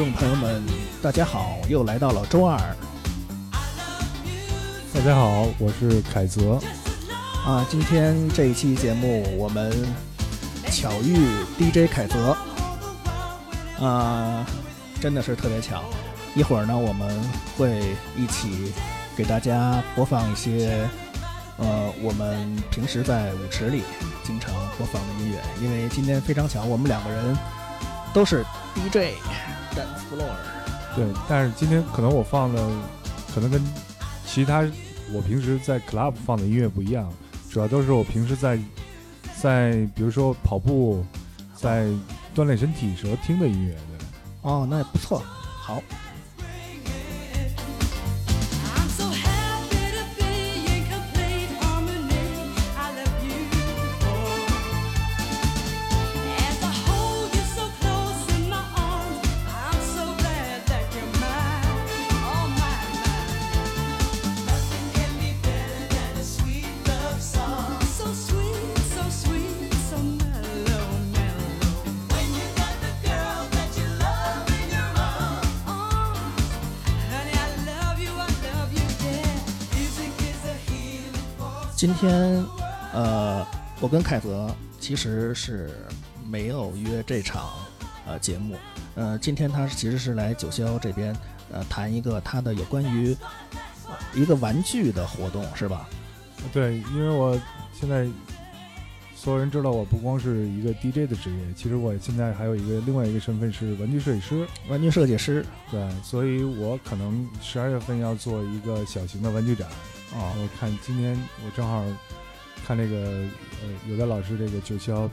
听众朋友们，大家好，又来到了周二大家好，我是凯泽。啊。今天这一期节目，我们巧遇 DJ 凯泽啊，真的是特别巧。一会儿呢，我们会一起给大家播放一些呃我们平时在舞池里经常播放的音乐，因为今天非常巧，我们两个人都是 DJ dance floor。对，但是今天可能我放的可能跟其他我平时在 club 放的音乐不一样，主要都是我平时在在比如说跑步，在锻炼身体时候听的音乐。对，哦，那也不错，好。我跟凯泽其实是没有约这场呃节目，呃，今天他其实是来九霄这边呃谈一个他的有关于呃一个玩具的活动，是吧？对，因为我现在所有人知道我不光是一个 DJ 的职业，其实我现在还有一个另外一个身份是玩具设计师。玩具设计师对，所以我可能十二月份要做一个小型的玩具展。哦，我看今天我正好看这个呃，有的老师这个九霄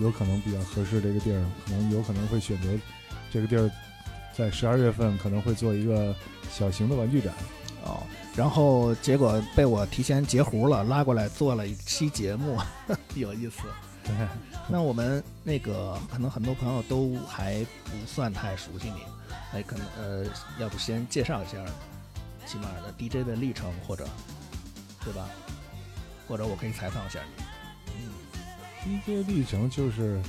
有可能比较合适这个地儿，可能有可能会选择这个地儿，在十二月份可能会做一个小型的玩具展。哦，然后结果被我提前截胡了，拉过来做了一期节目，有意思。对，那我们那个可能很多朋友都还不算太熟悉你，哎，可能呃，要不先介绍一下，起码的 DJ 的历程，或者对吧？或者我可以采访一下你。嗯，DJ 历程就是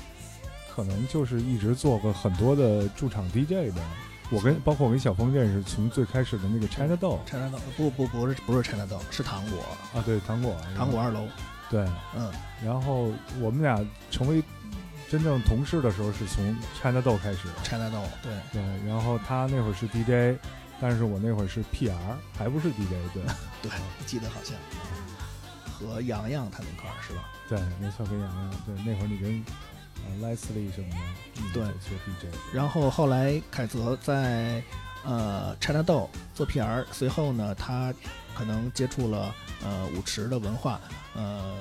可能就是一直做过很多的驻场 DJ 的。我跟包括我跟小峰认识，从最开始的那个 China 豆，China 豆不不不是不是 China 豆，是糖果，啊，对糖果，糖果二楼。对，嗯，然后我们俩成为真正同事的时候是从 China Doll 开始，拆大豆，对，对，然后他那会儿是 DJ，但是我那会儿是 PR，还不是 DJ，对，对，记得好像和洋洋他那块儿是吧？对，没错，跟洋洋，对，那会儿你跟呃 Leslie 什么的，嗯对做 DJ，然后后来凯泽在呃 China Doll 做 PR，随后呢，他可能接触了呃舞池的文化，呃，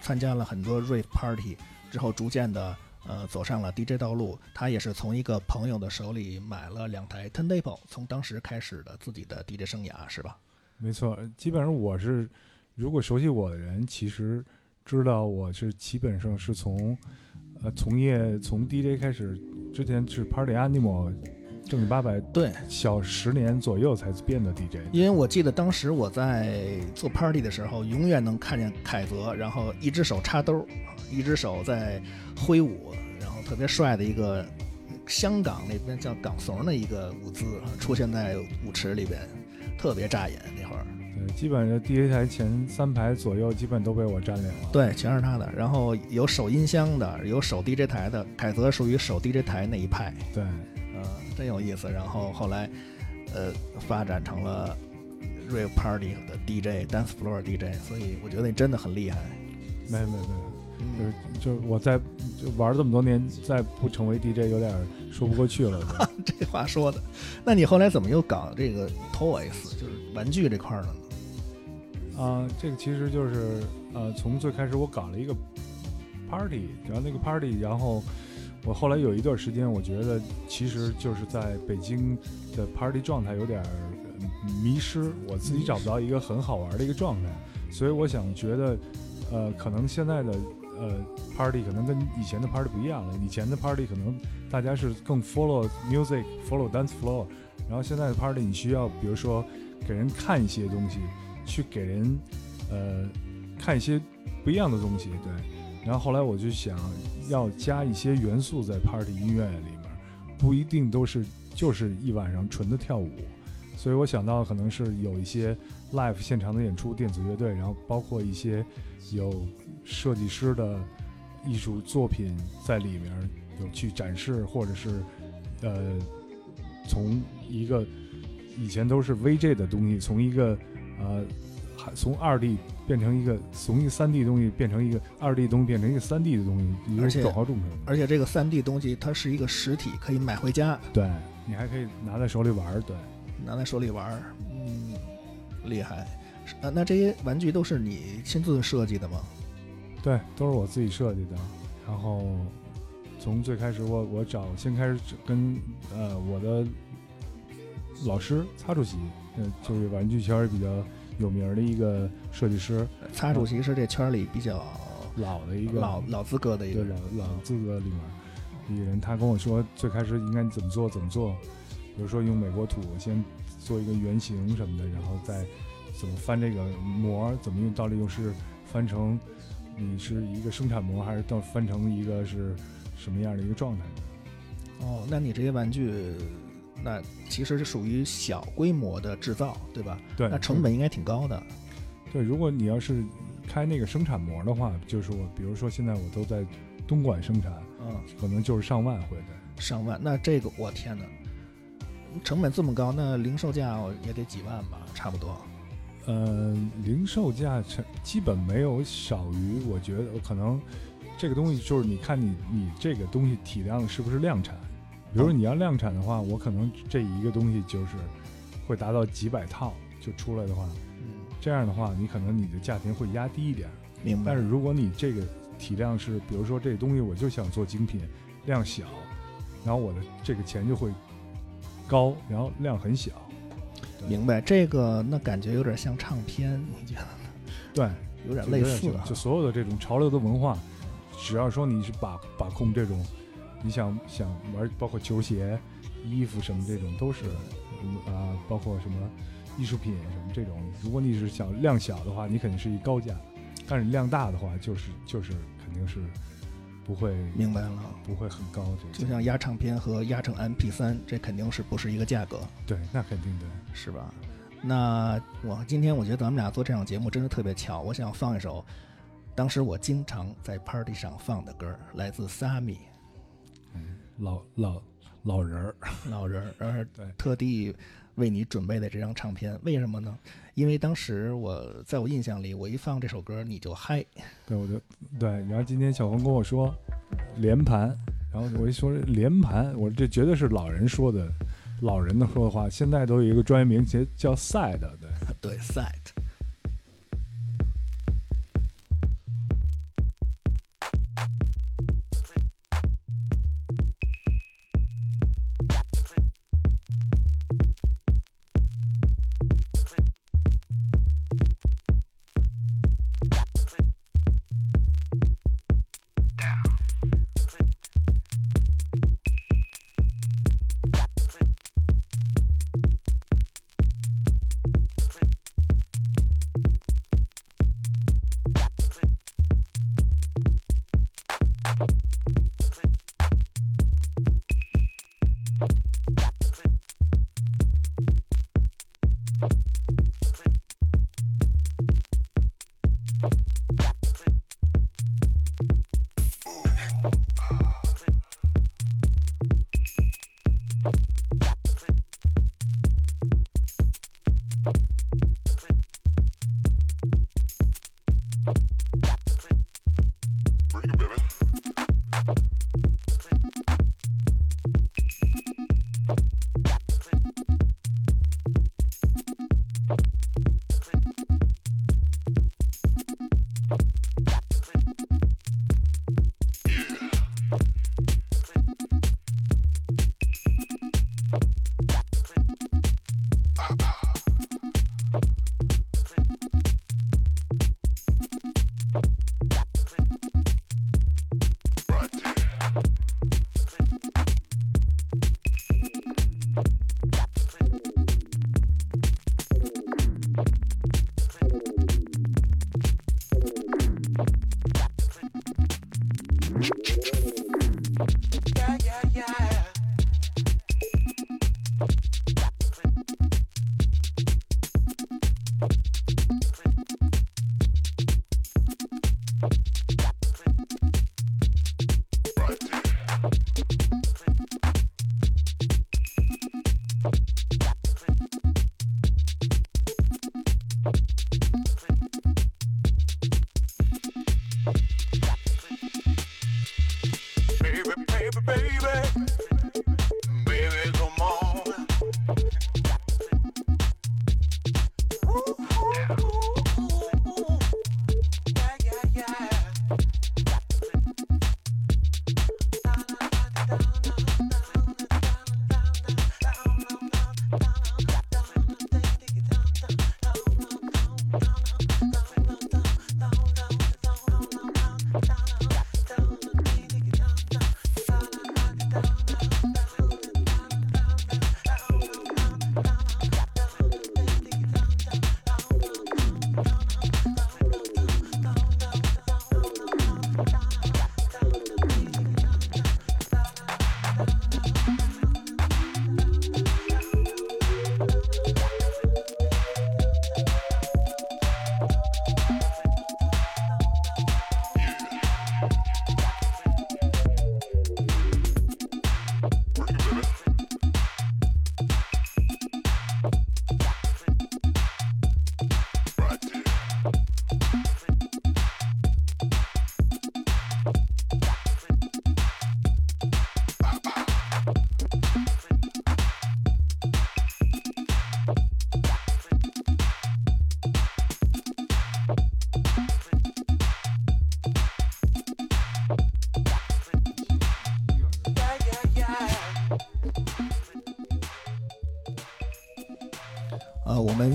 参加了很多 rave party，之后逐渐的呃走上了 DJ 道路。他也是从一个朋友的手里买了两台 Turntable，从当时开始的自己的 DJ 生涯，是吧？没错，基本上我是，如果熟悉我的人，其实知道我是基本上是从呃从业从 DJ 开始，之前是 Party Animal 正经八百对，小十年左右才变的 DJ。因为我记得当时我在做 party 的时候，永远能看见凯泽，然后一只手插兜，一只手在挥舞，然后特别帅的一个香港那边叫港怂的一个舞姿出现在舞池里边，特别扎眼那会儿。对，基本上 DJ 台前三排左右基本都被我占领了。对，全是他的。然后有手音箱的，有手 DJ 台的，凯泽属于手 DJ 台那一派，对，嗯、真有意思。然后后来，呃，发展成了 rave party 的 DJ、dance floor DJ，所以我觉得你真的很厉害。没没没，有，就是就是我在就玩这么多年，再不成为 DJ 有点说不过去了。这话说的。那你后来怎么又搞这个 toys，就是玩具这块儿了呢？啊、这个其实就是呃，从最开始我搞了一个 party，然后那个 party，然后我后来有一段时间，我觉得其实就是在北京的 party 状态有点迷失，我自己找不到一个很好玩的一个状态，所以我想觉得，呃，可能现在的呃 party 可能跟以前的 party 不一样了，以前的 party 可能大家是更 follow music，follow dance floor，然后现在的 party 你需要比如说给人看一些东西。去给人呃看一些不一样的东西，对。然后后来我就想要加一些元素在 party 音乐里面，不一定都是就是一晚上纯的跳舞，所以我想到可能是有一些 live 现场的演出，电子乐队，然后包括一些有设计师的艺术作品在里面有去展示，或者是呃从一个以前都是 VJ 的东西，从一个呃还从二 D 变成一个从一个三 D 东西变成一个二 D 东西变成一个三 D 的东西，一个而且转化众生。而且这个三 D 东西它是一个实体，可以买回家对你还可以拿在手里玩儿，对。拿在手里玩儿，嗯，厉害。是呃，那这些玩具都是你亲自设计的吗？对，都是我自己设计的。然后从最开始我我找先开始跟呃我的老师擦主席，呃就是玩具圈比较有名的一个设计师，擦主席是这圈里比较老的一个老老资格的一个人老老资格里面一个人，他跟我说最开始应该怎么做怎么做，比如说用美国土先做一个原型什么的，然后再怎么翻这个模，怎么用到底用是翻成你是一个生产模，还是到翻成一个是什么样的一个状态？哦，那你这些玩具，那其实是属于小规模的制造，对吧？对，那成本应该挺高的。对，如果你要是开那个生产模的话，就是我比如说现在我都在东莞生产，嗯，可能就是上万回的。上万，那这个我天哪，成本这么高，那零售价也得几万吧，差不多。呃，零售价成基本没有少于，我觉得可能这个东西就是你看你你这个东西体量是不是量产。比如说你要量产的话，我可能这一个东西就是会达到几百套就出来的话，嗯，这样的话你可能你的价钱会压低一点。明白。但是如果你这个体量是，比如说这东西我就想做精品，量小，然后我的这个钱就会高，然后量很小。明白，这个那感觉有点像唱片，你觉得呢对，有点类似啊就所有的这种潮流的文化，只要说你是把把控这种，你想想玩，包括球鞋、衣服什么这种，都是嗯啊、包括什么艺术品什么这种，如果你是想量小的话，你肯定是一高价，但是量大的话，就是就是肯定是不会明白了。不会很高，这就像压唱片和压成 MP 3这肯定是不是一个价格，对，那肯定的。是吧？那我今天我觉得咱们俩做这场节目真是特别巧，我想放一首当时我经常在 party 上放的歌，来自 Sammy 老老老人儿，老人儿，而对特地为你准备的这张唱片，为什么呢？因为当时我在我印象里，我一放这首歌你就嗨，对，我就对。然后今天小红跟我说连盘，然后我一说连盘，我这绝对是老人说的，老人的说的话。现在都有一个专业名词叫 side，对。对 set。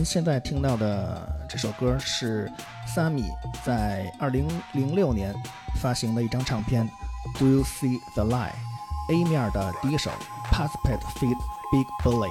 现在听到的这首歌是 Sammy 在二零零六年发行的一张唱片《Do You See the Lie》A 面的第一首《p a s s p o r t Feed Big Bully》。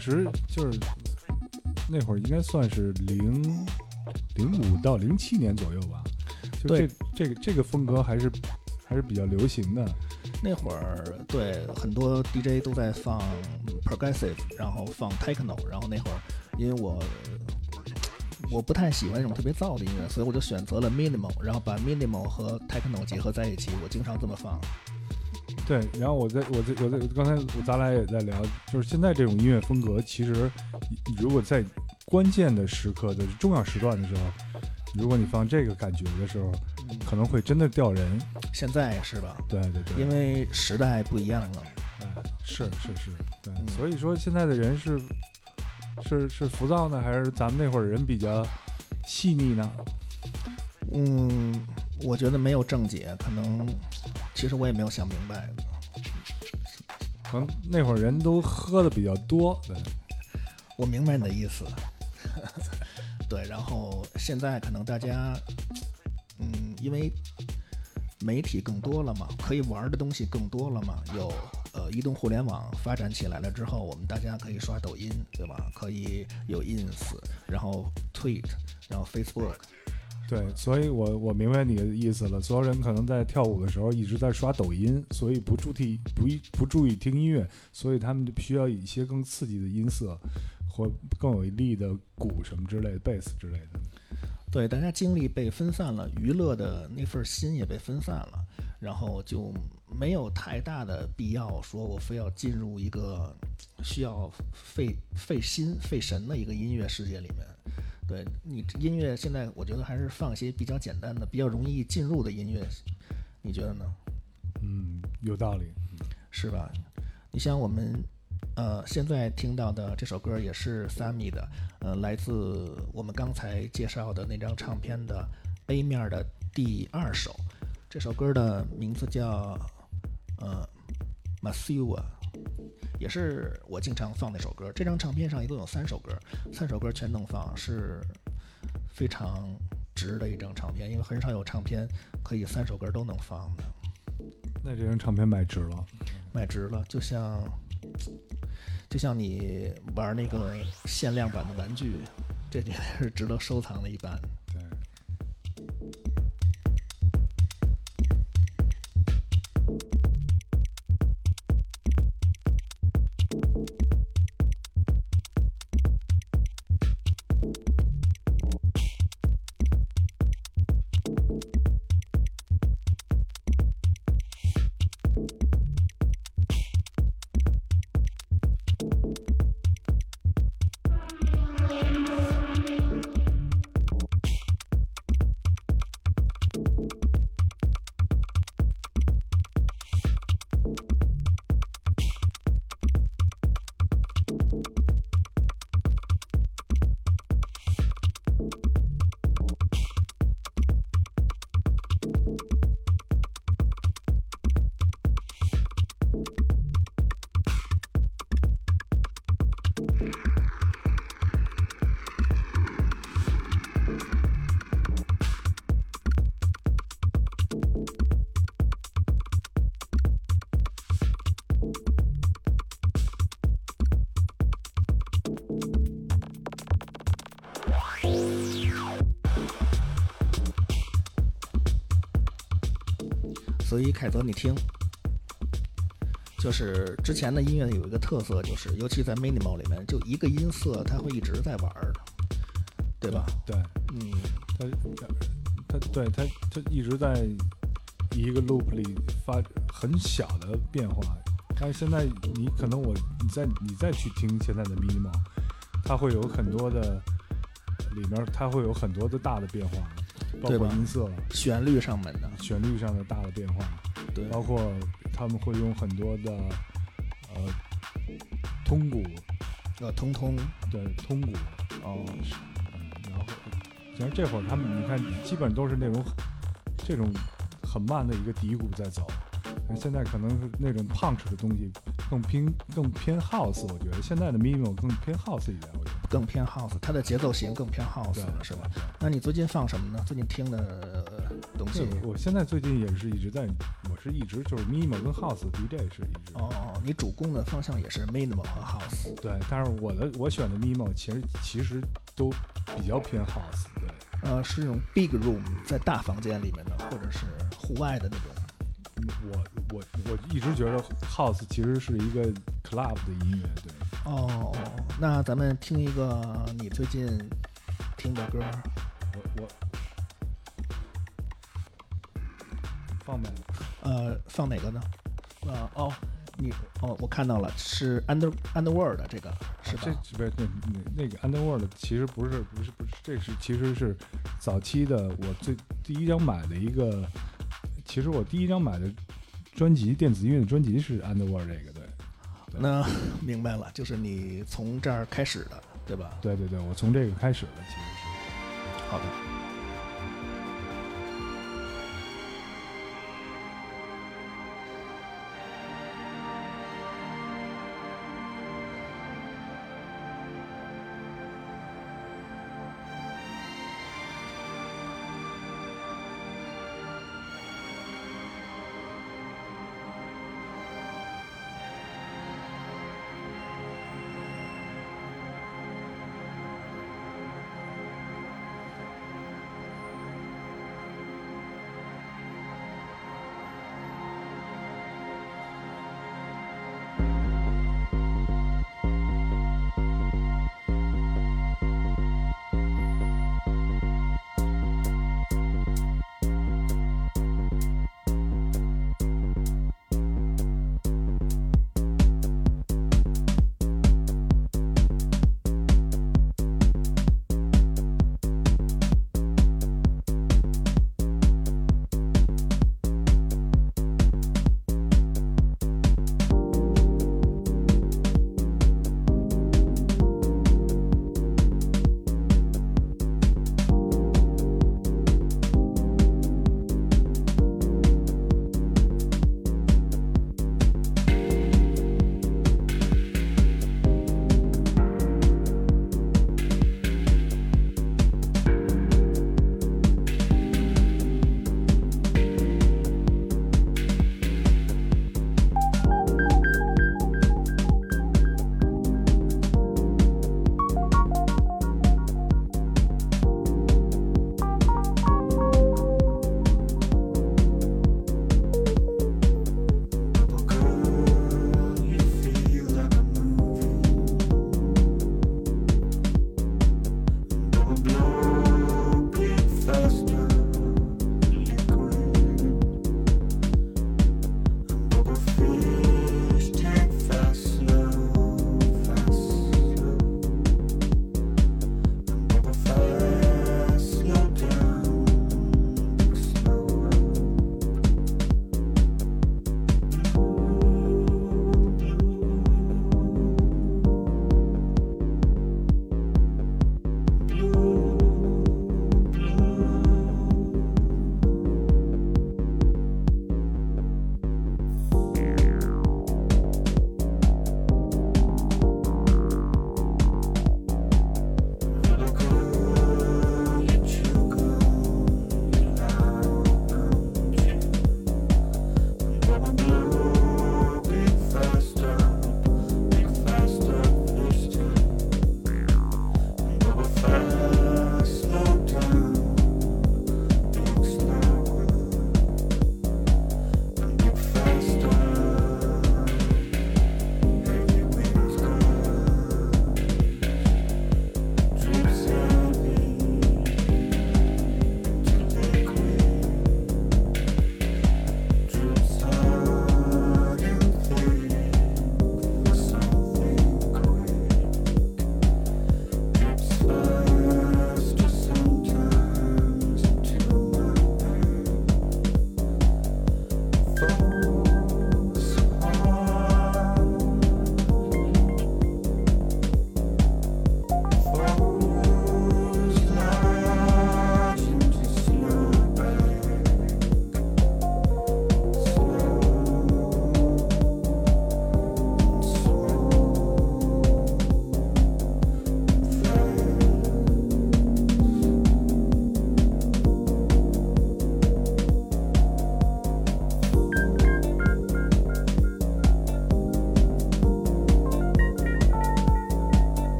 时就是那会儿应该算是零零五到零七年左右吧，就这这个这个风格还是还是比较流行的。那会儿对很多 DJ 都在放 progressive，然后放 techno，然后那会儿因为我我不太喜欢那种特别燥的音乐，所以我就选择了 minimal，然后把 minimal 和 techno 结合在一起，我经常这么放。对，然后我在我在我在刚才我咱俩也在聊，就是现在这种音乐风格，其实如果在关键的时刻的重要时段的时候，如果你放这个感觉的时候，可能会真的掉人。现在是吧？对对对，因为时代不一样了。哎是是是，对，嗯所以说现在的人是是是浮躁呢，还是咱们那会儿人比较细腻呢？嗯，我觉得没有正解，可能其实我也没有想明白。可能那会儿人都喝的比较多，对，我明白你的意思。对，然后现在可能大家，嗯，因为媒体更多了嘛，可以玩的东西更多了嘛，有呃移动互联网发展起来了之后，我们大家可以刷抖音，对吧？可以有 ins，然后 tweet，然后 Facebook，对，所以我我明白你的意思了。所有人可能在跳舞的时候一直在刷抖音，所以不注意不一不注意听音乐，所以他们就需要一些更刺激的音色，或更有力的鼓什么之类的，贝斯之类的。对，大家精力被分散了，娱乐的那份心也被分散了，然后就没有太大的必要说我非要进入一个需要费费心费神的一个音乐世界里面。对你音乐现在，我觉得还是放一些比较简单的、比较容易进入的音乐，你觉得呢？嗯，有道理。是吧？你像我们呃现在听到的这首歌也是 Sammy 的，呃，来自我们刚才介绍的那张唱片的 A 面的第二首。这首歌的名字叫呃 Masua，也是我经常放那首歌。这张唱片上一共有三首歌，三首歌全能放，是非常值的一张唱片，因为很少有唱片可以三首歌都能放的。那这张唱片买值了。买值了，就像就像你玩那个限量版的玩具，这绝对是值得收藏的一般。所以凯泽，你听，就是之前的音乐有一个特色，就是尤其在 minimal 里面，就一个音色它会一直在玩儿，对吧？对，嗯，它它对它它一直在一个 loop 里发很小的变化，但是现在你可能我你再你再去听现在的 minimal，它会有很多的里面它会有很多的大的变化，包括音色、旋律上面的，旋律上的大的变化，对，包括他们会用很多的呃通鼓，呃，通通，对通鼓，哦，嗯，然后其实这会儿他们你看基本都是那种这种很慢的一个底鼓在走，现在可能是那种 punch 的东西更偏更偏 house，我觉得。现在的 minimal 更偏 house 一点，我觉得更偏 house，它的节奏型更偏 house 是吧？那你最近放什么呢？最近听的呃东西对？我现在最近也是一直在，我是一直就是 minimal 跟 house DJ 是一直。哦，你主攻的方向也是 minimal 和 house。对，但是我的我选的 minimal 其实其实都比较偏 house，对，呃，是那种 big room 在大房间里面的，或者是户外的那种。我我我一直觉得 house 其实是一个 club 的音乐，对，哦，那咱们听一个你最近听的歌。我我放呗，呃，放哪个呢？呃，哦，你哦，我看到了，是 Under Underworld 这个是吧？这不是那那那个 Underworld 其实不是不是不是，这是其实是早期的我最第一张买的一个，其实我第一张买的专辑电子音乐的专辑是 Underworld 这个，的那 明白了，就是你从这儿开始的，对吧？对对对，我从这个开始的，其实是。好的。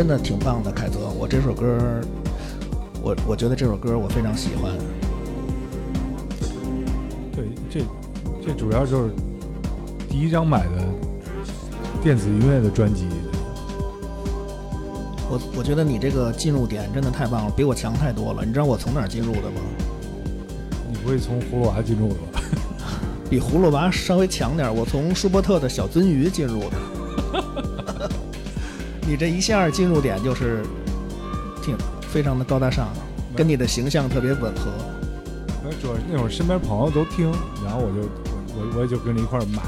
真的挺棒的，凯泽。我这首歌，我我觉得这首歌我非常喜欢。对，这这主要就是第一张买的电子音乐的专辑。我我觉得你这个进入点真的太棒了，比我强太多了。你知道我从哪儿进入的吗？你不会从葫芦娃进入的吧？比葫芦娃稍微强点，我从舒伯特的小鳟鱼进入的。你这一下进入点就是挺非常的高大上，跟你的形象特别吻合。那主要那会儿身边朋友都听，然后我就我我也就跟着一块儿买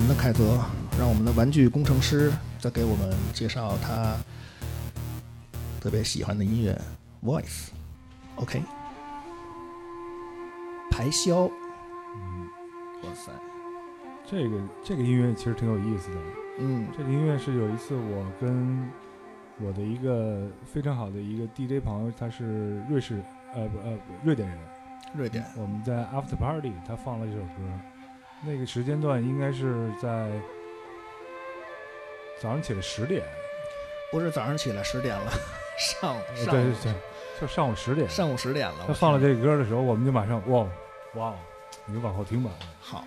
我们的凯泽，让我们的玩具工程师再给我们介绍他特别喜欢的音乐，Voice。OK，排箫。嗯，哇塞，这个这个音乐其实挺有意思的。嗯这个音乐是有一次我跟我的一个非常好的一个 DJ 朋友，他是瑞士呃不呃瑞典人，瑞典。我们在 After Party 他放了一首歌，那个时间段应该是在早上起来十点，不是早上起来十点了，上午呃上午对对对，就上午十点。上午十点了。他放了这个歌的时候，我们就马上哇哇，你就往后听吧。好的。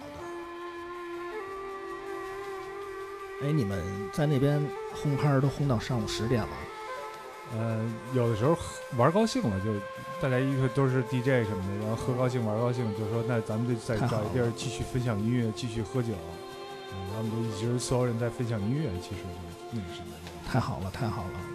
哎，你们在那边轰趴儿都轰到上午十点了？嗯，有的时候玩高兴了，就大家一个都是 DJ 什么的，然后喝高兴玩高兴，就说那咱们就再找一地儿继续分享音乐，继续喝酒。嗯，他们就一直所有人在分享音乐，其实就那个什么。太好了，太好了。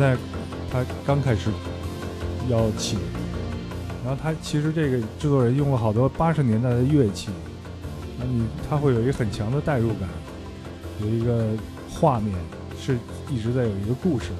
在他刚开始要起，然后他其实这个制作人用了好多八十年代的乐器，那你他会有一个很强的代入感，有一个画面是一直在有一个故事。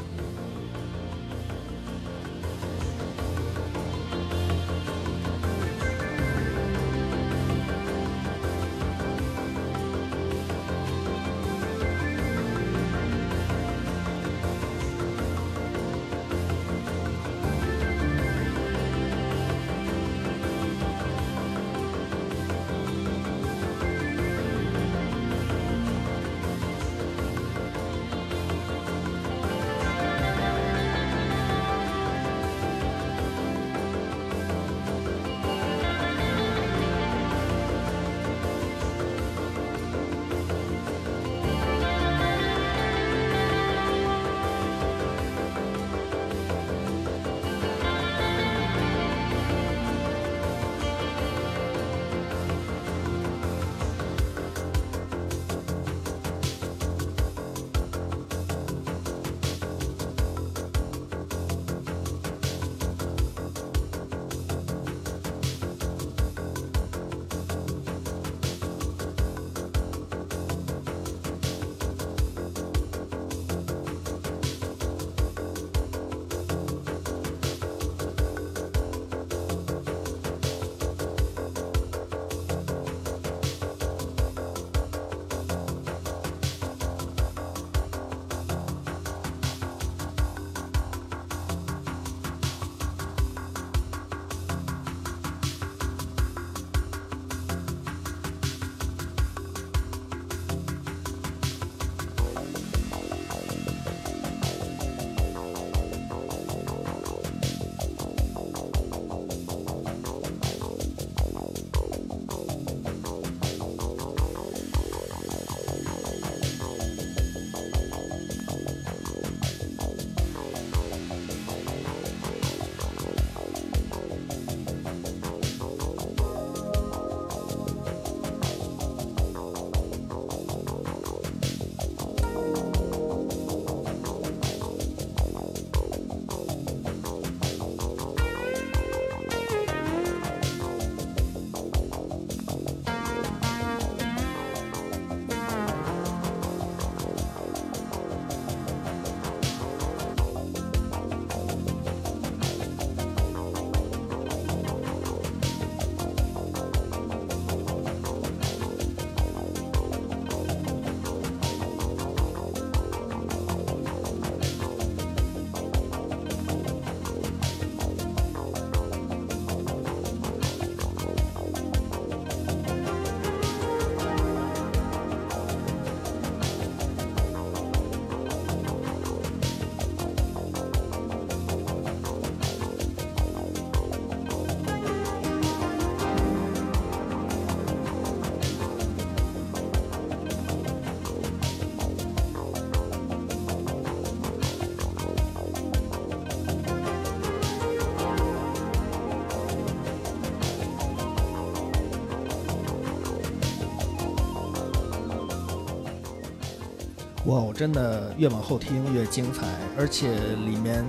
哇我，真的越往后听越精彩，而且里面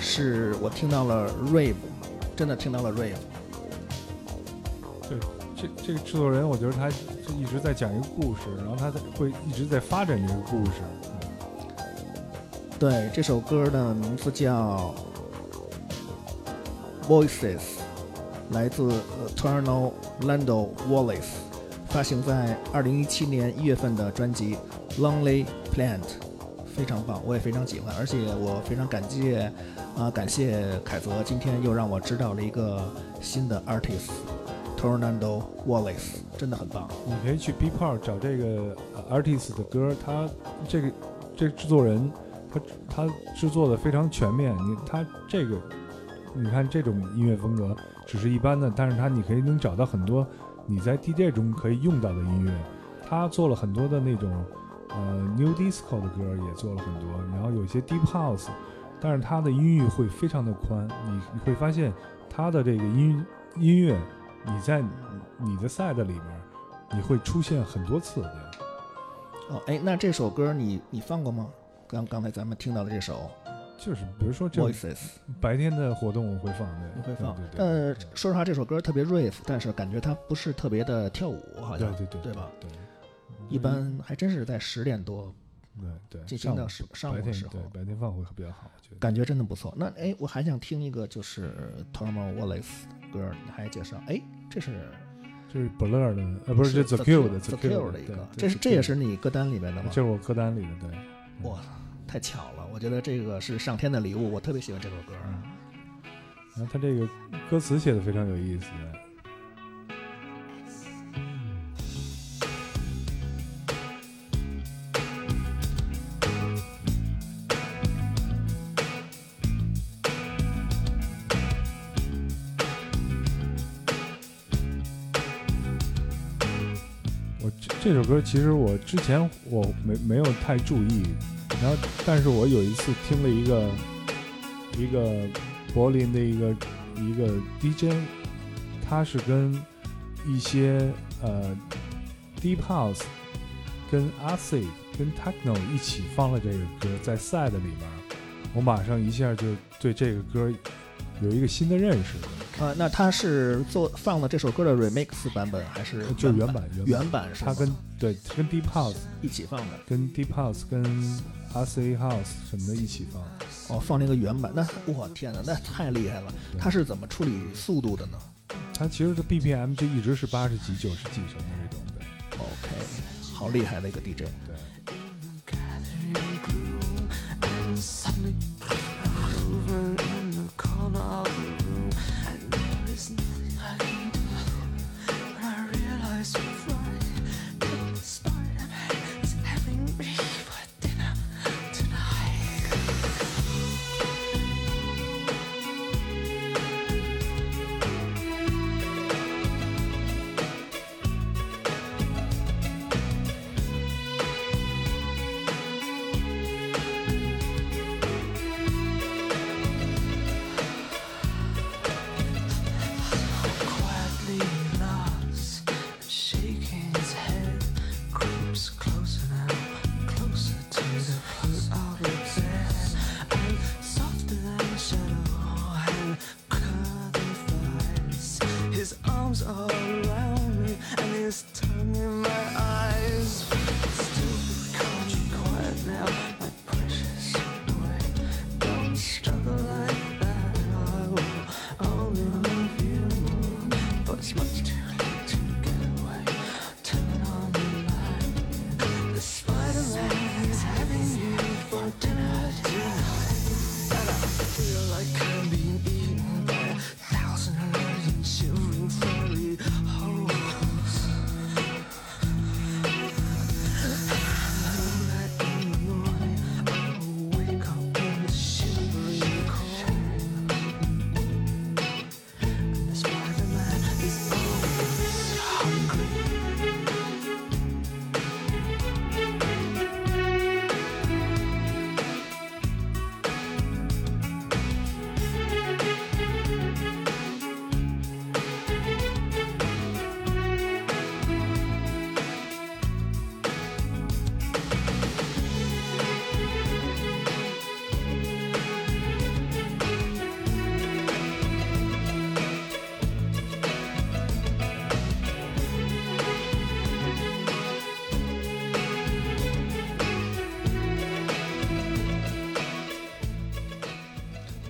是我听到了 rave，真的听到了 rave。这这个制作人，我觉得他就一直在讲一个故事，然后他在会一直在发展这个故事。对，这首歌的名字叫《Voices》，来自呃 Eternal Lando Wallace，发行在二零一七年一月份的专辑《Lonely Plant》，非常棒，我也非常喜欢，而且我非常感谢啊、感谢凯泽今天又让我知道了一个新的 artist。Tornado Wallace 真的很棒，你可以去 B p a r 找这个 artist 的歌，他这个这制作人，他他制作的非常全面。你他这个，你看这种音乐风格只是一般的，但是他你可以能找到很多你在 DJ 中可以用到的音乐。他做了很多的那种呃 New Disco 的歌，也做了很多，然后有一些 Deep House，但是它的音域会非常的宽。你你会发现它的这个音音乐。你在你的 side 里面，你会出现很多次的。哦，哎，那这首歌你你放过吗？刚刚才咱们听到的这首，就是比如说这白天的活动我会放的，你会放对对。但对是说实话，这首歌特别 rave，但是感觉它不是特别的跳舞，好像对对对对吧？对，一般还真是在十点多对对进行到上午上上午的时候对，白天放会比较好，我觉得。感觉真的不错。那哎，我还想听一个就是 Tom Wallace 的歌，你还介绍？哎，这是这是 Blur 的，呃，不是，这 The Cure 的 The Cure 的一个，这是这也是你歌单里面的吗？这是我歌单里的，对。哇，太巧了！我觉得这个是上天的礼物，我特别喜欢这首歌。嗯，然后他这个歌词写的非常有意思，这首歌其实我之前我没没有太注意，然后但是我有一次听了一个一个柏林的一个一个 DJ，他是跟一些呃 Deep House、跟 Acid、跟 Techno 一起放了这个歌，在 Side 里面，我马上一下就对这个歌有一个新的认识，啊，那他是做放了这首歌的 remix 版本，还是原就是原版原版原版是吗？他跟对跟 Deep House、一起放的。跟 Deep House、跟 Acid House 什么的一起放。哦，放那个原版，那我天哪，那太厉害了！对他是怎么处理速度的呢它其实这 BPM 就一直是八十几、九十几什么那种的。？OK，好厉害的一个 DJ。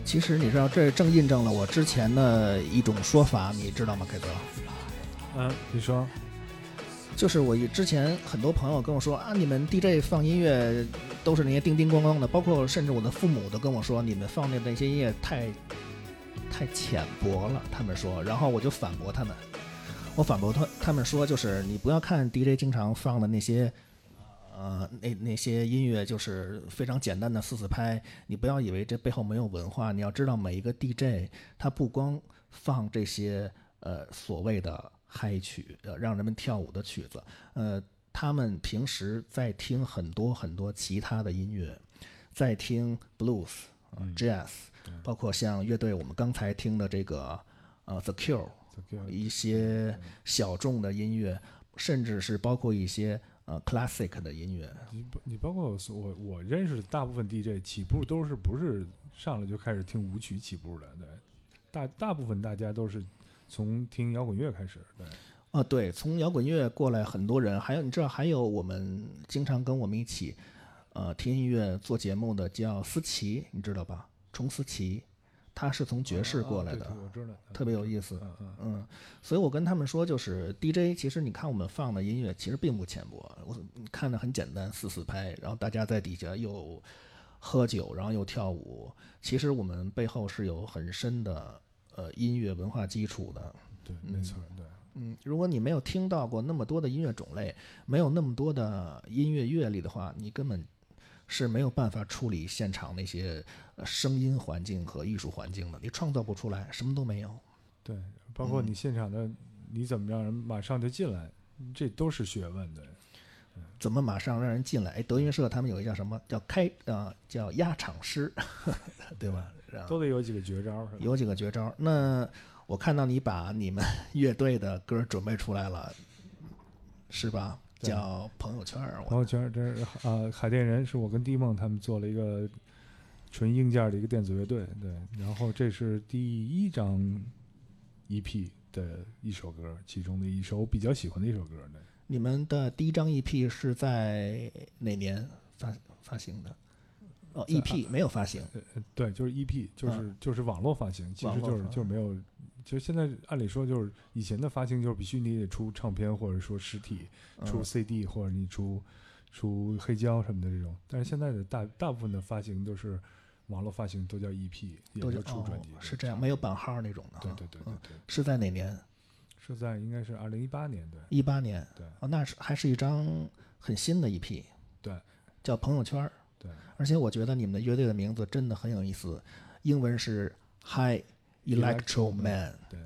其实你知道，这正印证了我之前的一种说法，你知道吗，凯哥？嗯，你说，就是我之前很多朋友跟我说啊，你们 DJ 放音乐都是那些叮叮咣咣的，包括甚至我的父母都跟我说，你们放的那些音乐太太浅薄了。他们说，然后我就反驳他们，我反驳他他们说，就是你不要看 DJ 经常放的那些。呃，那那些音乐就是非常简单的四四拍，你不要以为这背后没有文化。你要知道，每一个 DJ 他不光放这些呃所谓的嗨曲，呃让人们跳舞的曲子，呃，他们平时在听很多很多其他的音乐，在听 blues、呃、jazz，包括像乐队我们刚才听的这个呃 The Cure，一些小众的音乐，甚至是包括一些呃 classic 的音乐。你包你包括我我我认识的大部分 DJ 起步都是不是上来就开始听舞曲起步的，对，大大部分大家都是从听摇滚乐开始，对，啊，对，从摇滚乐过来很多人，还有你知道，还有我们经常跟我们一起，呃，听音乐做节目的叫思琪，你知道吧？冲思琪，他是从爵士过来的，我知道，特别有意思。嗯嗯嗯，所以我跟他们说，就是 DJ，其实你看我们放的音乐其实并不浅薄，我看的很简单，四四拍，然后大家在底下又喝酒，然后又跳舞，其实我们背后是有很深的呃音乐文化基础的。对，没错，对，嗯，如果你没有听到过那么多的音乐种类，没有那么多的音乐阅历的话，你根本是没有办法处理现场那些呃声音环境和艺术环境的，你创造不出来，什么都没有。对，包括你现场的，你怎么让人马上就进来，这都是学问的。怎么马上让人进来？哎，德云社他们有一叫什么叫开啊、叫压场师，对吧？都得有几个绝招？有几个绝招。那我看到你把你们 乐队的歌准备出来了，是吧？对。叫朋友圈儿，朋友圈这是啊，海淀人是我跟迪梦他们做了一个纯硬件的一个电子乐队，对，然后这是第一张 EP 的一首歌，其中的一首我比较喜欢的一首歌，对，你们的第一张 EP 是在哪年发发行的？哦，EP 没有发行，呃对，就是 EP，就是、就是网络发行，其实就是就是没有，就现在按理说就是以前的发行就是必须你得出唱片或者说实体，出嗯 CD 或者你出出黑胶什么的这种，但是现在的大大部分的发行都是网络发行，都叫 EP，也就都叫哦出专辑、是这样，没有版号那种的。对对对对嗯对，是在哪年？是在应该是二零一八年对一八年。对哦，那是还是一张很新的 EP，对叫朋友圈儿。对，而且我觉得你们的乐队的名字真的很有意思，英文是 High Electro Man。对。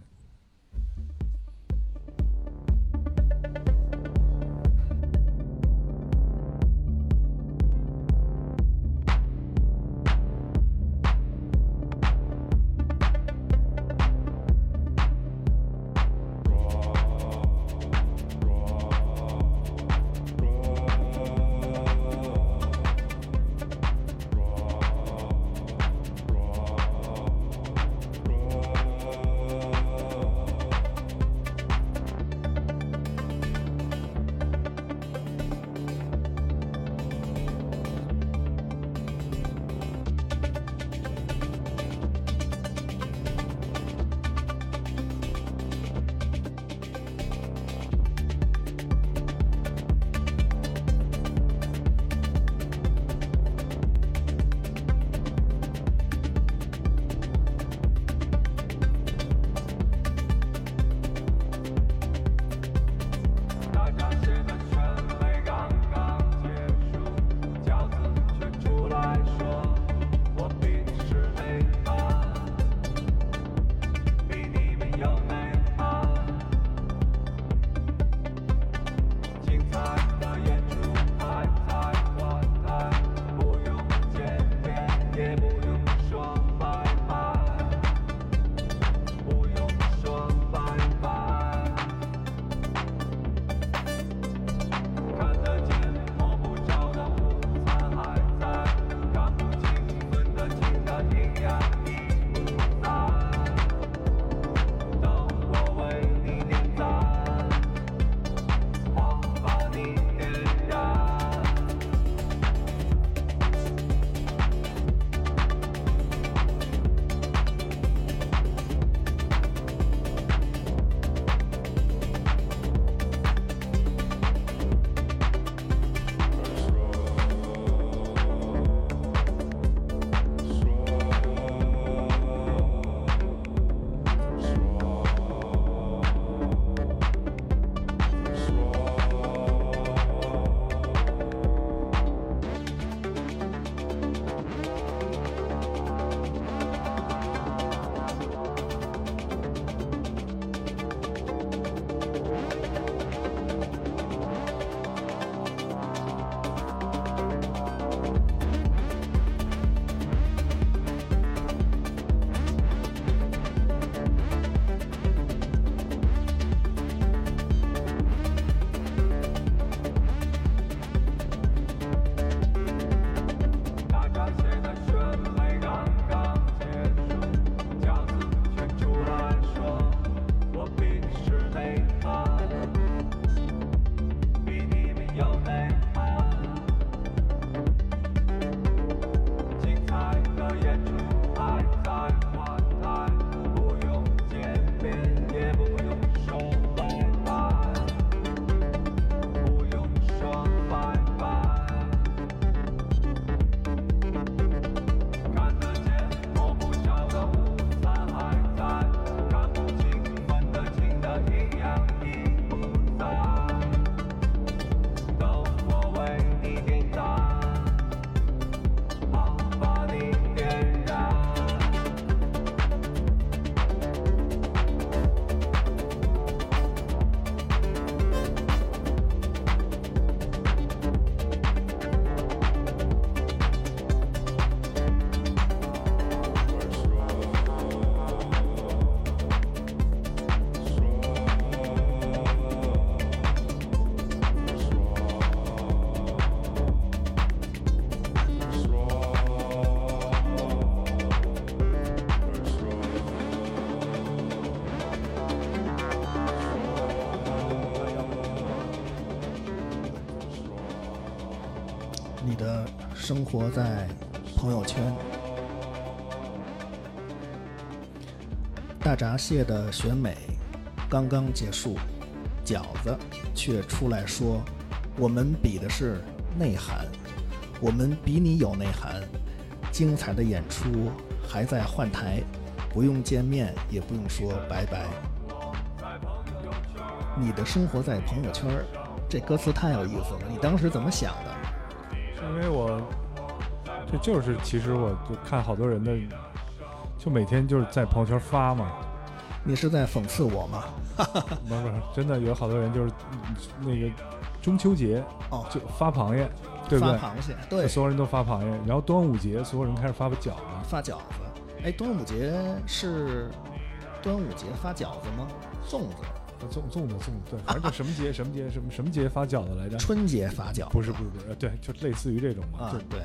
生活在朋友圈。大闸蟹的选美刚刚结束，饺子却出来说：“我们比的是内涵，我们比你有内涵。精彩的演出还在换台，不用见面，也不用说拜拜。你的生活在朋友圈，这歌词太有意思了。你当时怎么想的？就是其实我就看好多人的，就每天就是在朋友圈发嘛，你是在讽刺我吗？不是不是，真的有好多人就是嗯那个中秋节哦，就发螃蟹，对不对？发螃蟹，对，所有人都发螃蟹，然后端午节所有人开始发饺子，发饺子。哎，端午节是端午节发饺子吗？粽子。粽粽子粽子，对，反正就什么节什么节什么什么节发饺子来着？春节发饺子。不是不是不是，呃对，就类似于这种嘛，就啊对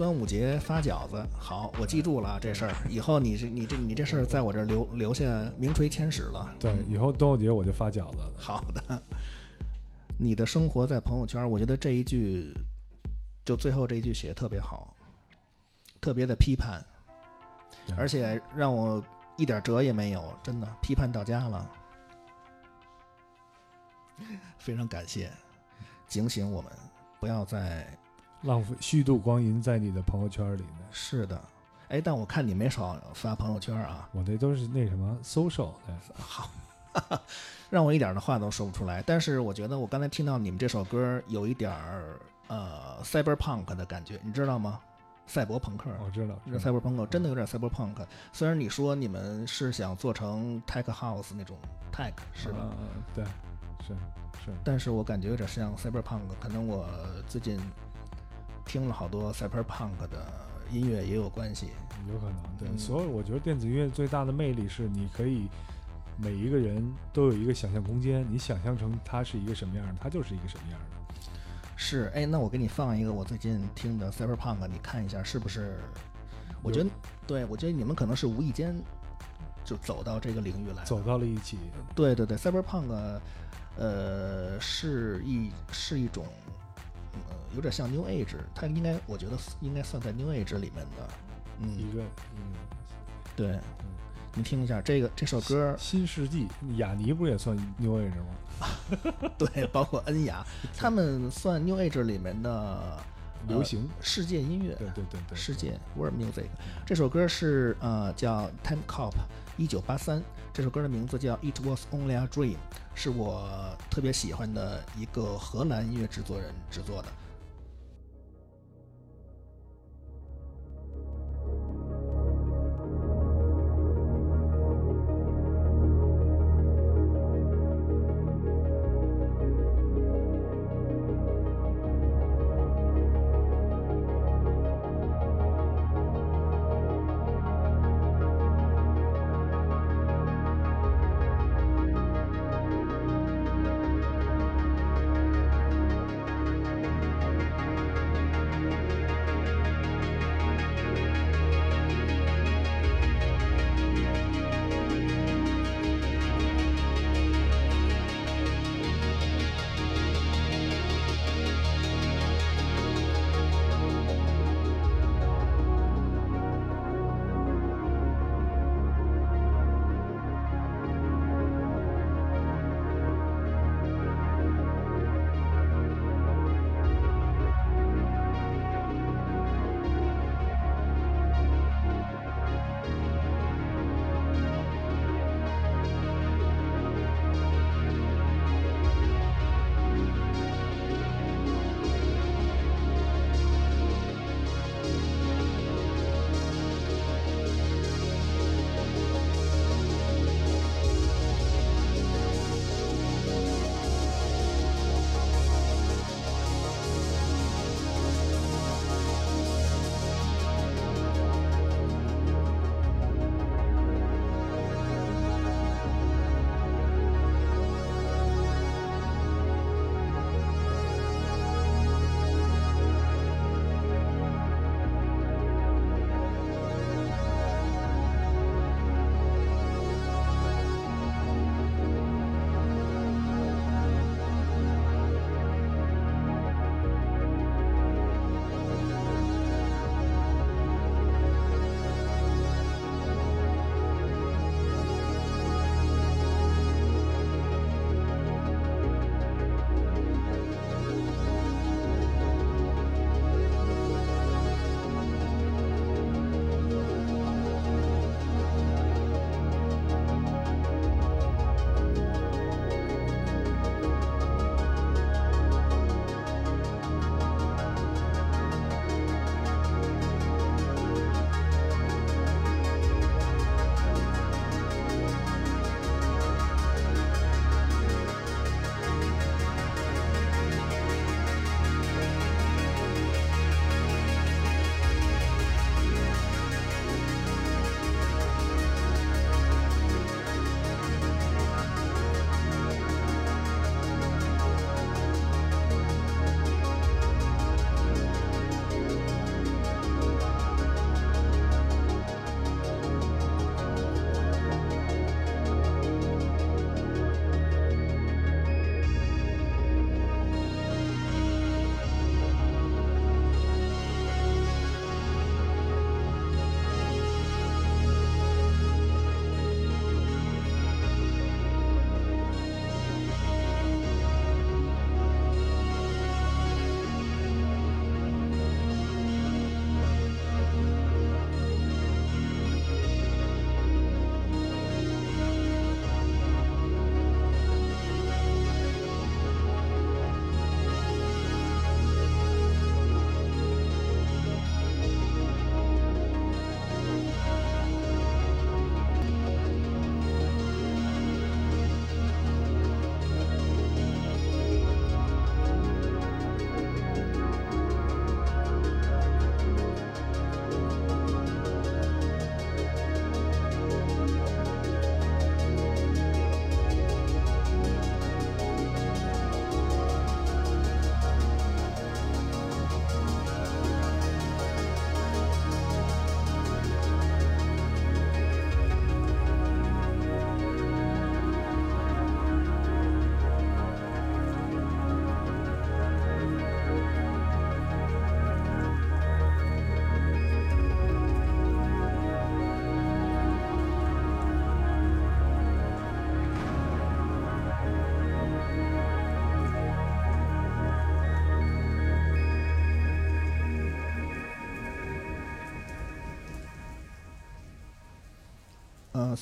端午节发饺子，好，我记住了啊这事儿。以后你这你这你这事儿在我这儿留留下名垂千史了。对，以后端午节我就发饺子。好的，你的生活在朋友圈，我觉得这一句，就最后这一句写的特别好，特别的批判，而且让我一点辙也没有，真的批判到家了。非常感谢，警醒我们，不要再浪费虚度光阴在你的朋友圈里呢。是的。哎，但我看你没少发朋友圈啊，我那都是那什么 social 的，好，让我一点儿的话都说不出来。但是我觉得我刚才听到你们这首歌有一点儿呃 cyberpunk 的感觉，你知道吗？赛博朋克，我知道，这 cyberpunk，真的有点 cyberpunk。虽然你说你们是想做成 tech house 那种 tech 是吧？对，是是，但是我感觉有点像 cyberpunk，可能我最近听了好多 cyberpunk 的音乐也有关系。有可能。对，嗯所以我觉得电子音乐最大的魅力是你可以每一个人都有一个想象空间，你想象成它是一个什么样的，它就是一个什么样的。是，哎，那我给你放一个我最近听的 cyberpunk，你看一下是不是？我觉得，对我觉得你们可能是无意间就走到这个领域来的。走到了一起，对对对 cyberpunk，呃，是一是一种，呃，有点像 New Age，它应该我觉得应该算在 New Age 里面的。嗯，一个嗯对，你听一下这个这首歌，新世纪，雅尼不也算 New Age 吗？对，包括恩雅，他们算 New Age 里面的流行，世界音乐。对对对对，世界 World Music 这首歌是呃叫 Time Cop 一九八三，这首歌的名字叫 It Was Only a Dream，是我特别喜欢的一个荷兰音乐制作人制作的。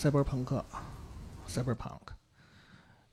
赛博朋克 （cyberpunk）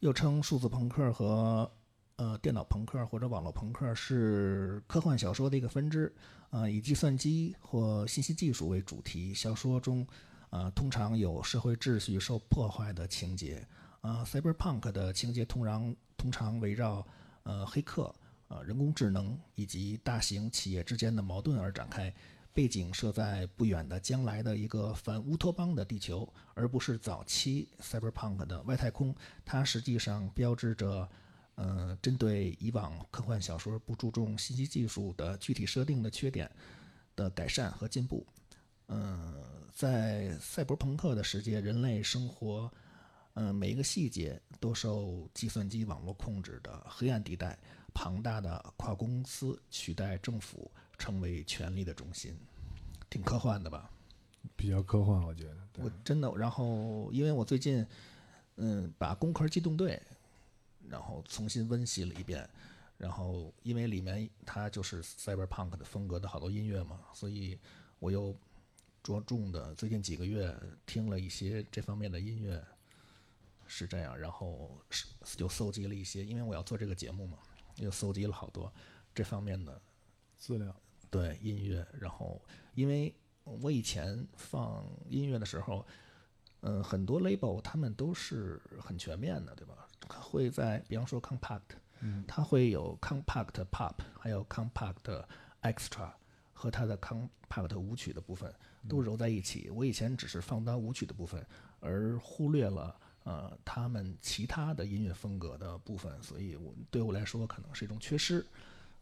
又称数字朋克和呃电脑朋克或者网络朋克，是科幻小说的一个分支。啊、以计算机或信息技术为主题，小说中啊、通常有社会秩序受破坏的情节。啊、c y b e r p u n k 的情节通常通常围绕呃黑客、呃人工智能以及大型企业之间的矛盾而展开。背景设在不远的将来的一个反乌托邦的地球，而不是早期 cyberpunk 的外太空。它实际上标志着，呃，针对以往科幻小说不注重信息技术的具体设定的缺点的改善和进步。嗯、在赛博朋克的世界，人类生活，嗯、每一个细节都受计算机网络控制的黑暗地带，庞大的跨公司取代政府，成为权力的中心，挺科幻的吧？比较科幻，我觉得。我真的，然后因为我最近，嗯，把《工壳机动队》，然后重新温习了一遍，然后因为里面它就是 cyberpunk 的风格的好多音乐嘛，所以我又着重的最近几个月听了一些这方面的音乐，是这样，然后是就搜集了一些，因为我要做这个节目嘛，又搜集了好多这方面的资料，对音乐，然后因为我以前放音乐的时候，嗯、很多 label 他们都是很全面的，对吧？会在比方说 compact，嗯，它会有 compact pop，还有 compact extra 和它的 compact 舞曲的部分都揉在一起。我以前只是放单舞曲的部分，而忽略了呃他们其他的音乐风格的部分，所以我对我来说可能是一种缺失。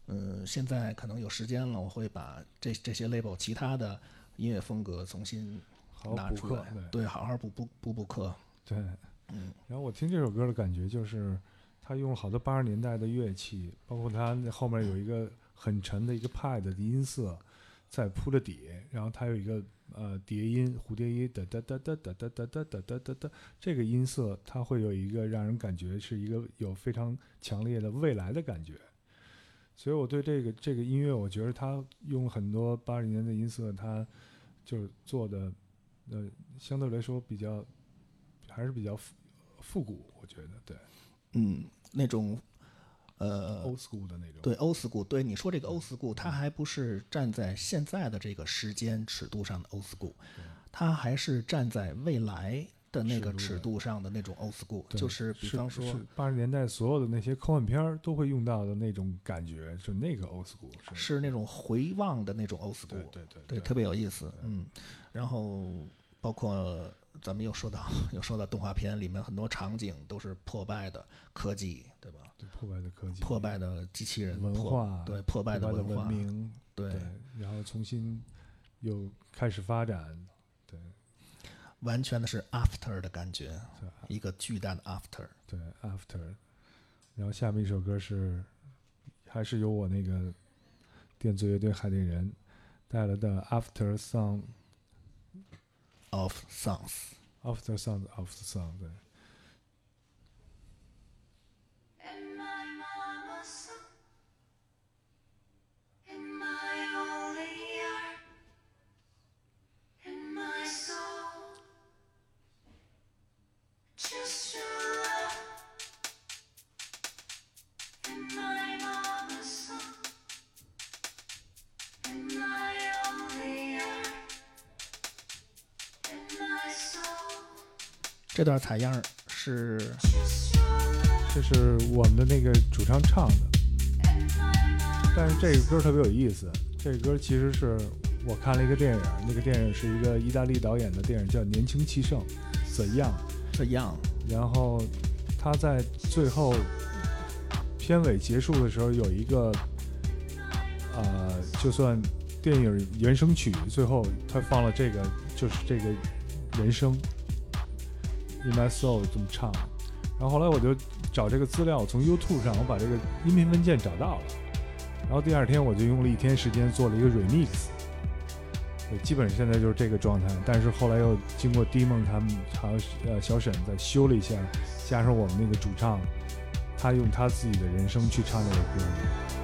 嗯，现在可能有时间了，我会把这这些 label 其他的音乐风格重新拿出来，，对对，好好补补补补课。对。嗯然后我听这首歌的感觉就是，他用了好多八十年代的乐器，包括他那后面有一个很沉的一个 pad 的音色，在铺着底，然后他有一个呃叠音蝴蝶音哒哒哒哒哒哒哒哒哒哒哒哒，这个音色它会有一个让人感觉是一个有非常强烈的未来的感觉。所以我对这个这个音乐，我觉得他用很多八十年的音色，他就是做的呃相对来说比较还是比较复复古，我觉得对。嗯，那种呃 old school 的那种。对 old school，对你说这个 old school，它还不是站在现在的这个时间尺度上的 old school，它还是站在未来的那个尺尺度上的那种 old school，就是比方说，八十年代所有的那些科幻片儿都会用到的那种感觉，就那个 old school 是。是那种回望的那种 old school，对对对，特别有意思，嗯，然后包括咱们又说到又说到动画片里面很多场景都是破败的科技，对吧？对破败的科技、破败的机器人文化，对破败的文化，明，对对，然后重新又开始发展，对完全的是 after 的感觉，一个巨大的 after。对 after，然后下面一首歌是还是由我那个电子乐队海淀人带来的 After Song of songs。After songs of the Song，对。这段采样是.这是我们的那个主唱唱的但是这个歌特别有意思。这个歌其实是我看了一个电影，那个电影是一个意大利导演的电影，叫《年轻气盛》怎样？这样，然后他在最后片尾结束的时候有一个，呃，就算电影原声曲，最后他放了这个，就是这个人声《In My Soul》这么唱。然后后来我就找这个资料，从 YouTube 上我把这个音频文件找到了，然后第二天我就用了一天时间做了一个 remix。对，基本上现在就是这个状态，但是后来又经过 D 梦他们还有呃小沈再修了一下，加上我们那个主唱，他用他自己的人声去唱这个歌。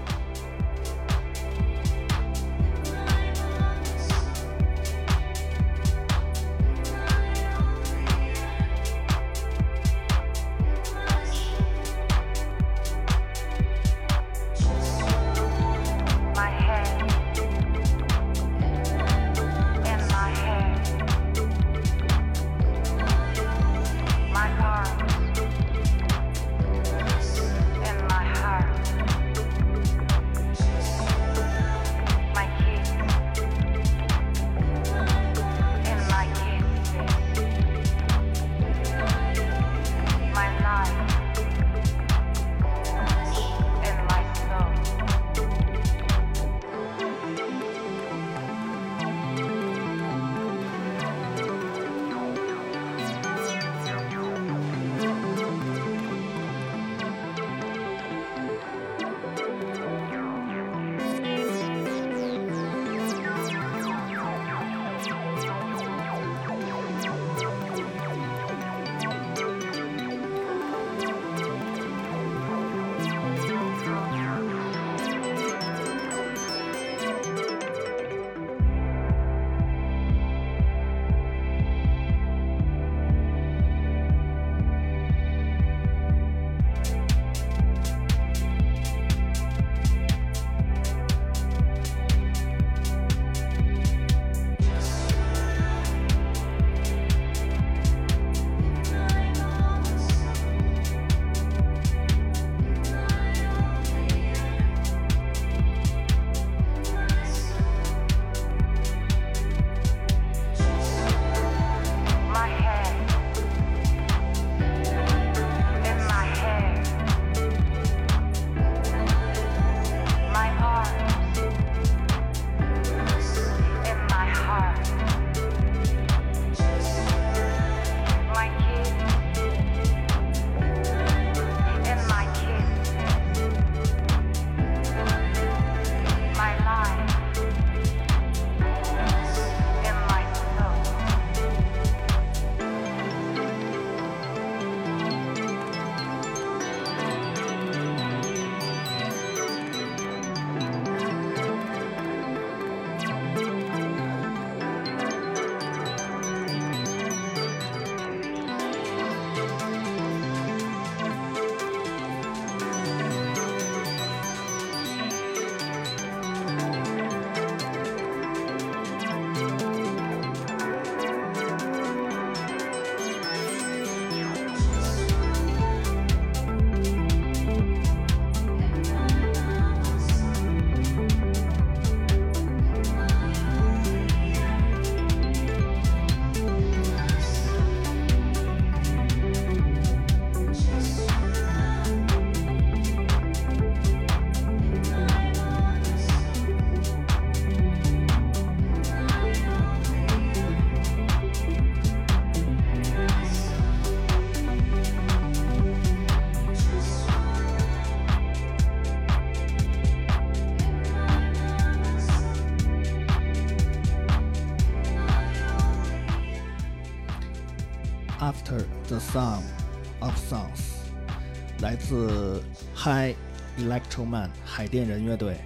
High Electro Man 海淀人乐队。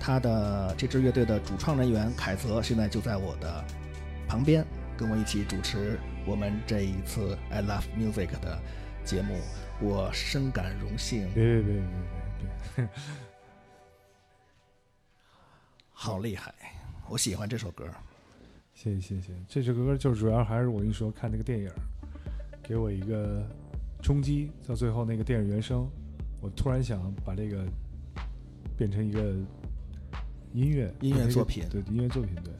他的这支乐队的主创人员凯泽现在就在我的旁边，跟我一起主持我们这一次 I Love Music 的节目，我深感荣幸。别别别别别别，好厉害，我喜欢这首歌。谢谢谢谢。这首歌就主要还是我跟你说看那个电影，给我一个冲击，到最后那个电影原声，我突然想把这个变成一个音乐音乐作品对音乐作品对。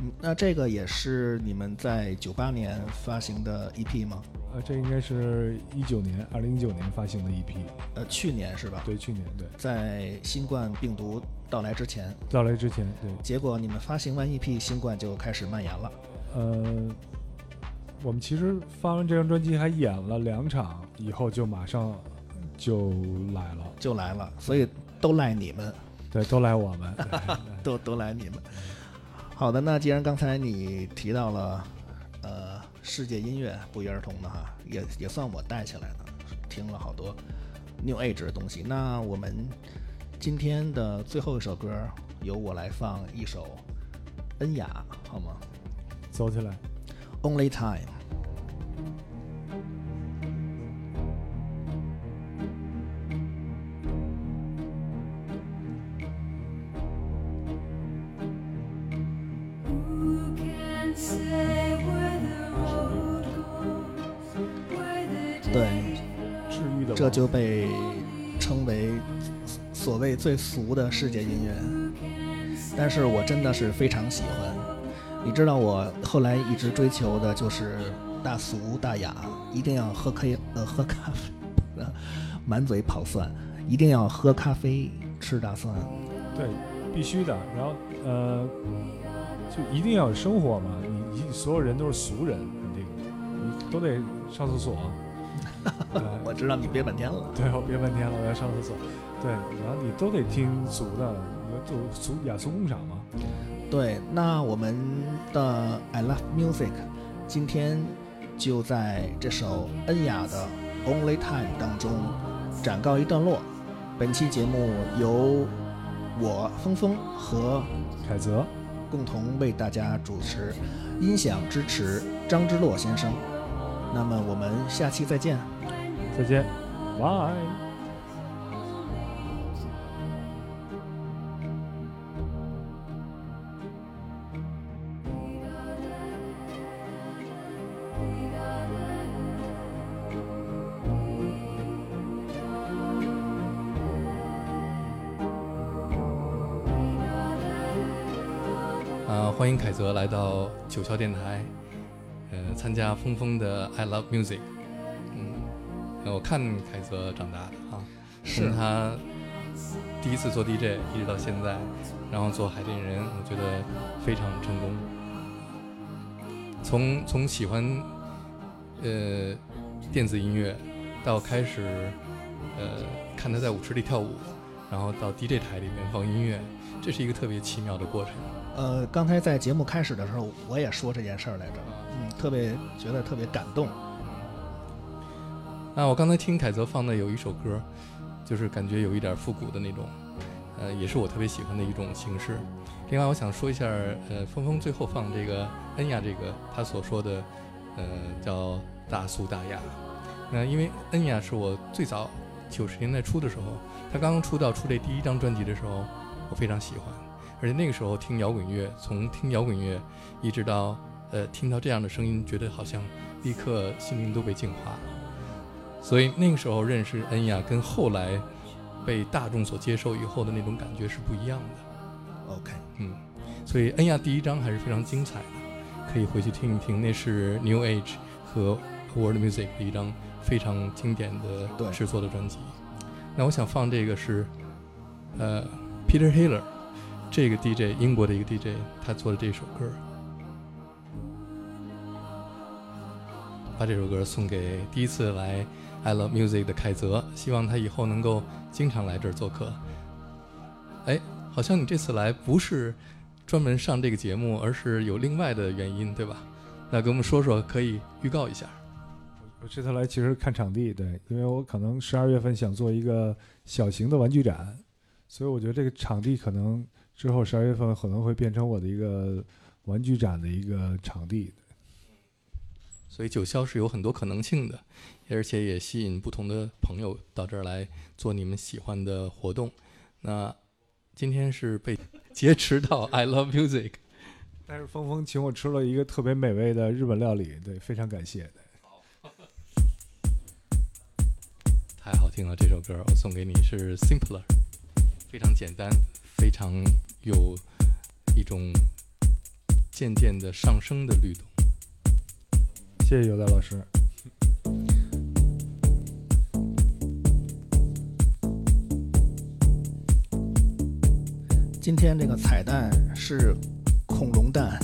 嗯，那这个也是你们在九八年发行的 EP 吗？呃，这应该是一九年，二零一九年发行的 EP，呃，去年是吧？对，去年对，在新冠病毒到来之前，到来之前对，结果你们发行完 EP，新冠就开始蔓延了。呃，我们其实发完这张专辑还演了两场，以后就马上就来了，就来了，所以都赖你们，对，都赖我们，对都都赖你们。好的，那既然刚才你提到了，呃，世界音乐不约而同的哈，也也算我带起来的，听了好多 New Age 的东西。那我们今天的最后一首歌，由我来放一首恩雅，好吗走起来。？Only Time。就被称为所谓最俗的世界音乐，但是我真的是非常喜欢。你知道我后来一直追求的就是大俗大雅，一定要喝咖呃喝咖啡，满嘴跑蒜，一定要喝咖啡吃大蒜。对，必须的。然后呃，就一定要有生活嘛，你你所有人都是俗人，肯定你都得上厕所。我知道你憋半天了。对，我憋半天了，我要上厕所。对，然后你都得听俗的，你就俗雅俗共赏嘛。对，那我们的 I Love Music 今天就在这首恩雅的 Only Time 当中展告一段落。本期节目由我峰峰和凯泽，共同为大家主持，音响支持张之洛先生。那么我们下期再见。再见，拜。啊，欢迎凯泽来到九霄电台，呃，参加峰峰的 I Love Music。我看凯泽长大的啊，是他第一次做 DJ 一直到现在，然后做海淀人，我觉得非常成功。从从喜欢呃电子音乐，到开始呃看他在舞池里跳舞，然后到 DJ 台里面放音乐，这是一个特别奇妙的过程。呃，刚才在节目开始的时候，我也说这件事儿来着，嗯，特别觉得特别感动。啊，我刚才听凯泽放的有一首歌，就是感觉有一点复古的那种，呃，也是我特别喜欢的一种形式。另外，我想说一下，呃，峰峰最后放这个恩雅这个他所说的，呃，叫大俗大雅。那因为恩雅是我最早九十年代初的时候，他刚刚出道出这第一张专辑的时候，我非常喜欢，而且那个时候听摇滚乐，从听摇滚乐一直到呃听到这样的声音，觉得好像立刻心灵都被净化了。所以那个时候认识恩雅，跟后来被大众所接受以后的那种感觉是不一样的。OK，嗯，所以恩雅第一张还是非常精彩的，可以回去听一听。那是 New Age 和 World Music 的一张非常经典对的制作的专辑。那我想放这个是，呃 Peter Hiller 这个 DJ 英国的一个 DJ 他做的这首歌，把这首歌送给第一次来 I Love Music 的凯泽，希望他以后能够经常来这儿做客。哎，好像你这次来不是专门上这个节目，而是有另外的原因，对吧？那给我们说说，可以预告一下。我这次来其实看场地，对，因为我可能十二月份想做一个小型的玩具展，所以我觉得这个场地可能之后十二月份可能会变成我的一个玩具展的一个场地。所以九霄是有很多可能性的，而且也吸引不同的朋友到这儿来做你们喜欢的活动。那今天是被 劫持到 I Love Music，但是峰峰请我吃了一个特别美味的日本料理，对，非常感谢。太好听了，这首歌我送给你是 Simpler，非常简单，非常有一种渐渐的上升的律动。谢谢尤达老师。今天这个彩蛋是恐龙蛋，